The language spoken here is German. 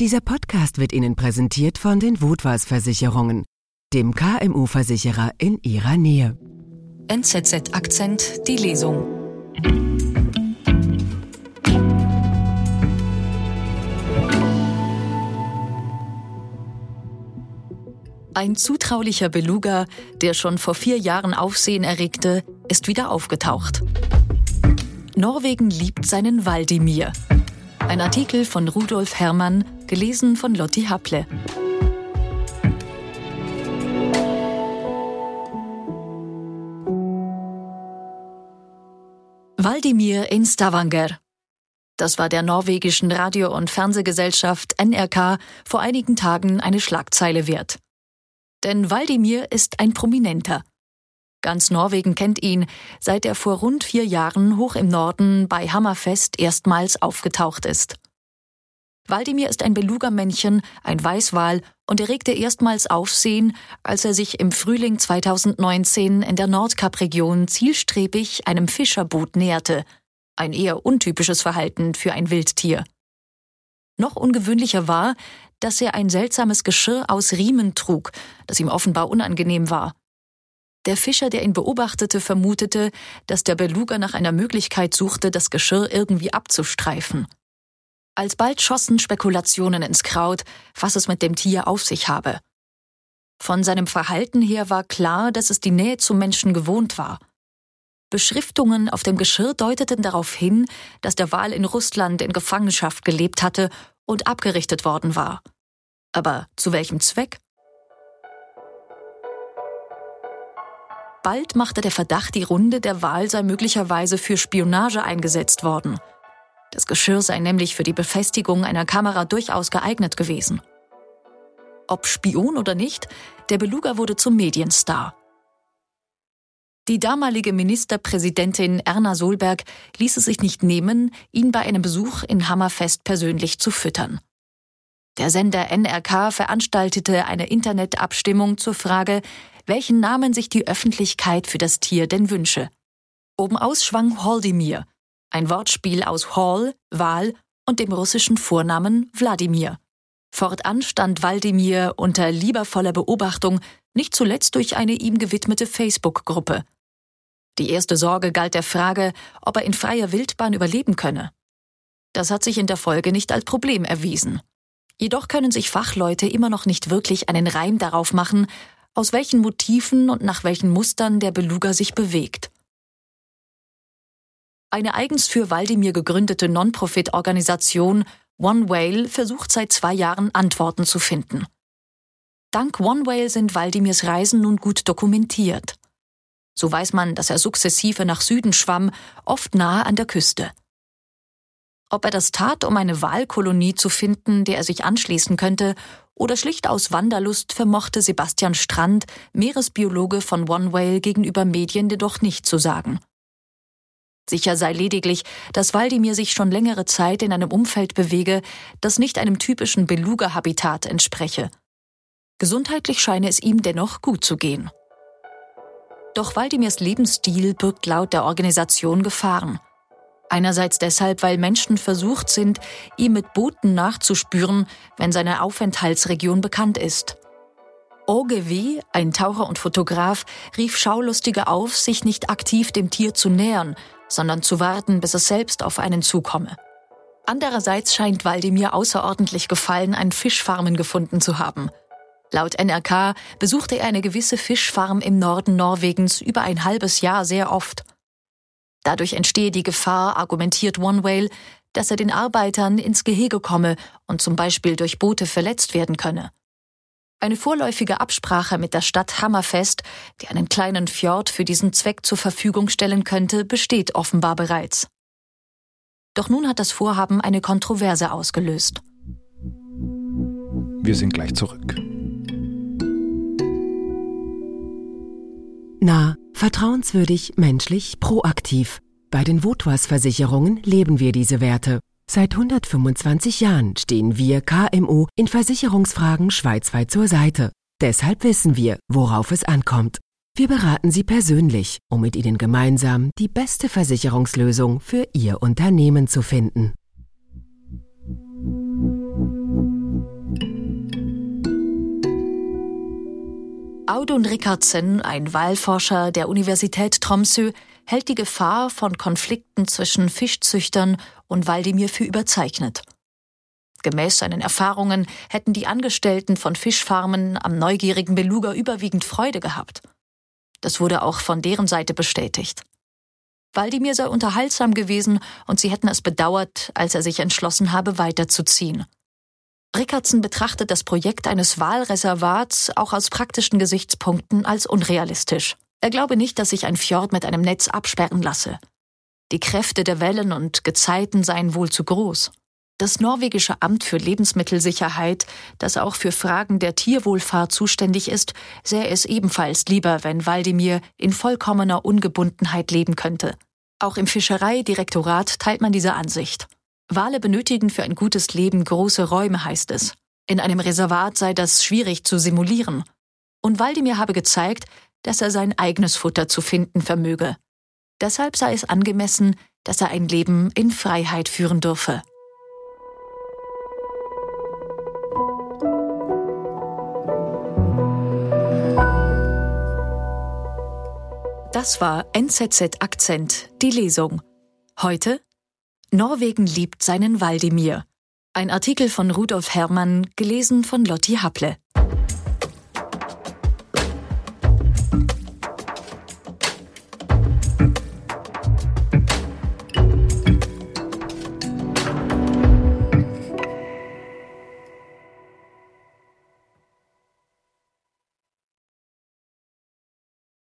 Dieser Podcast wird Ihnen präsentiert von den Wutwas Versicherungen, dem KMU-Versicherer in Ihrer Nähe. NZZ Akzent, die Lesung. Ein zutraulicher Beluga, der schon vor vier Jahren Aufsehen erregte, ist wieder aufgetaucht. Norwegen liebt seinen Waldimir. Ein Artikel von Rudolf Herrmann, gelesen von Lotti Haple. Waldimir in Stavanger. Das war der norwegischen Radio- und Fernsehgesellschaft NRK vor einigen Tagen eine Schlagzeile wert. Denn Waldimir ist ein Prominenter. Ganz Norwegen kennt ihn, seit er vor rund vier Jahren hoch im Norden bei Hammerfest erstmals aufgetaucht ist. Waldimir ist ein Beluga-Männchen, ein Weißwal und erregte erstmals Aufsehen, als er sich im Frühling 2019 in der Nordkap-Region zielstrebig einem Fischerboot näherte. Ein eher untypisches Verhalten für ein Wildtier. Noch ungewöhnlicher war, dass er ein seltsames Geschirr aus Riemen trug, das ihm offenbar unangenehm war. Der Fischer, der ihn beobachtete, vermutete, dass der Beluga nach einer Möglichkeit suchte, das Geschirr irgendwie abzustreifen. Alsbald schossen Spekulationen ins Kraut, was es mit dem Tier auf sich habe. Von seinem Verhalten her war klar, dass es die Nähe zum Menschen gewohnt war. Beschriftungen auf dem Geschirr deuteten darauf hin, dass der Wal in Russland in Gefangenschaft gelebt hatte und abgerichtet worden war. Aber zu welchem Zweck? Bald machte der Verdacht die Runde, der Wal sei möglicherweise für Spionage eingesetzt worden. Das Geschirr sei nämlich für die Befestigung einer Kamera durchaus geeignet gewesen. Ob Spion oder nicht, der Beluga wurde zum Medienstar. Die damalige Ministerpräsidentin Erna Solberg ließ es sich nicht nehmen, ihn bei einem Besuch in Hammerfest persönlich zu füttern. Der Sender NRK veranstaltete eine Internetabstimmung zur Frage, welchen Namen sich die Öffentlichkeit für das Tier denn wünsche. Obenaus schwang Haldimir, ein Wortspiel aus Hall, Wahl und dem russischen Vornamen Wladimir. Fortan stand Waldimir unter liebevoller Beobachtung, nicht zuletzt durch eine ihm gewidmete Facebook-Gruppe. Die erste Sorge galt der Frage, ob er in freier Wildbahn überleben könne. Das hat sich in der Folge nicht als Problem erwiesen. Jedoch können sich Fachleute immer noch nicht wirklich einen Reim darauf machen, aus welchen Motiven und nach welchen Mustern der Beluga sich bewegt. Eine eigens für Waldimir gegründete Non-Profit-Organisation One Whale versucht seit zwei Jahren Antworten zu finden. Dank One Whale sind Waldimirs Reisen nun gut dokumentiert. So weiß man, dass er sukzessive nach Süden schwamm, oft nahe an der Küste. Ob er das tat, um eine Wahlkolonie zu finden, der er sich anschließen könnte, oder schlicht aus Wanderlust vermochte Sebastian Strand, Meeresbiologe von One Whale, gegenüber Medien jedoch nicht zu sagen. Sicher sei lediglich, dass Waldimir sich schon längere Zeit in einem Umfeld bewege, das nicht einem typischen Beluga-Habitat entspreche. Gesundheitlich scheine es ihm dennoch gut zu gehen. Doch Waldimirs Lebensstil birgt laut der Organisation Gefahren. Einerseits deshalb, weil Menschen versucht sind, ihm mit Booten nachzuspüren, wenn seine Aufenthaltsregion bekannt ist. Ogewi, ein Taucher und Fotograf, rief Schaulustige auf, sich nicht aktiv dem Tier zu nähern, sondern zu warten, bis es selbst auf einen zukomme. Andererseits scheint Waldemir außerordentlich Gefallen an Fischfarmen gefunden zu haben. Laut NRK besuchte er eine gewisse Fischfarm im Norden Norwegens über ein halbes Jahr sehr oft. Dadurch entstehe die Gefahr, argumentiert One Whale, dass er den Arbeitern ins Gehege komme und zum Beispiel durch Boote verletzt werden könne. Eine vorläufige Absprache mit der Stadt Hammerfest, die einen kleinen Fjord für diesen Zweck zur Verfügung stellen könnte, besteht offenbar bereits. Doch nun hat das Vorhaben eine Kontroverse ausgelöst. Wir sind gleich zurück. Na, vertrauenswürdig, menschlich, proaktiv. Bei den Votwas Versicherungen leben wir diese Werte. Seit 125 Jahren stehen wir KMU in Versicherungsfragen schweizweit zur Seite. Deshalb wissen wir, worauf es ankommt. Wir beraten Sie persönlich, um mit Ihnen gemeinsam die beste Versicherungslösung für Ihr Unternehmen zu finden. Audun Rickardsen, ein Wahlforscher der Universität Tromsø, hält die Gefahr von Konflikten zwischen Fischzüchtern und Waldimir für überzeichnet. Gemäß seinen Erfahrungen hätten die Angestellten von Fischfarmen am neugierigen Beluga überwiegend Freude gehabt. Das wurde auch von deren Seite bestätigt. Waldimir sei unterhaltsam gewesen und sie hätten es bedauert, als er sich entschlossen habe, weiterzuziehen. Rickardson betrachtet das Projekt eines Wahlreservats auch aus praktischen Gesichtspunkten als unrealistisch. Er glaube nicht, dass sich ein Fjord mit einem Netz absperren lasse. Die Kräfte der Wellen und Gezeiten seien wohl zu groß. Das norwegische Amt für Lebensmittelsicherheit, das auch für Fragen der Tierwohlfahrt zuständig ist, sähe es ebenfalls lieber, wenn Waldimir in vollkommener Ungebundenheit leben könnte. Auch im Fischereidirektorat teilt man diese Ansicht. Wale benötigen für ein gutes Leben große Räume, heißt es. In einem Reservat sei das schwierig zu simulieren. Und Waldimir habe gezeigt, dass er sein eigenes Futter zu finden vermöge. Deshalb sei es angemessen, dass er ein Leben in Freiheit führen dürfe. Das war NZZ Akzent, die Lesung. Heute Norwegen liebt seinen Waldemir. Ein Artikel von Rudolf Herrmann, gelesen von Lotti Happle.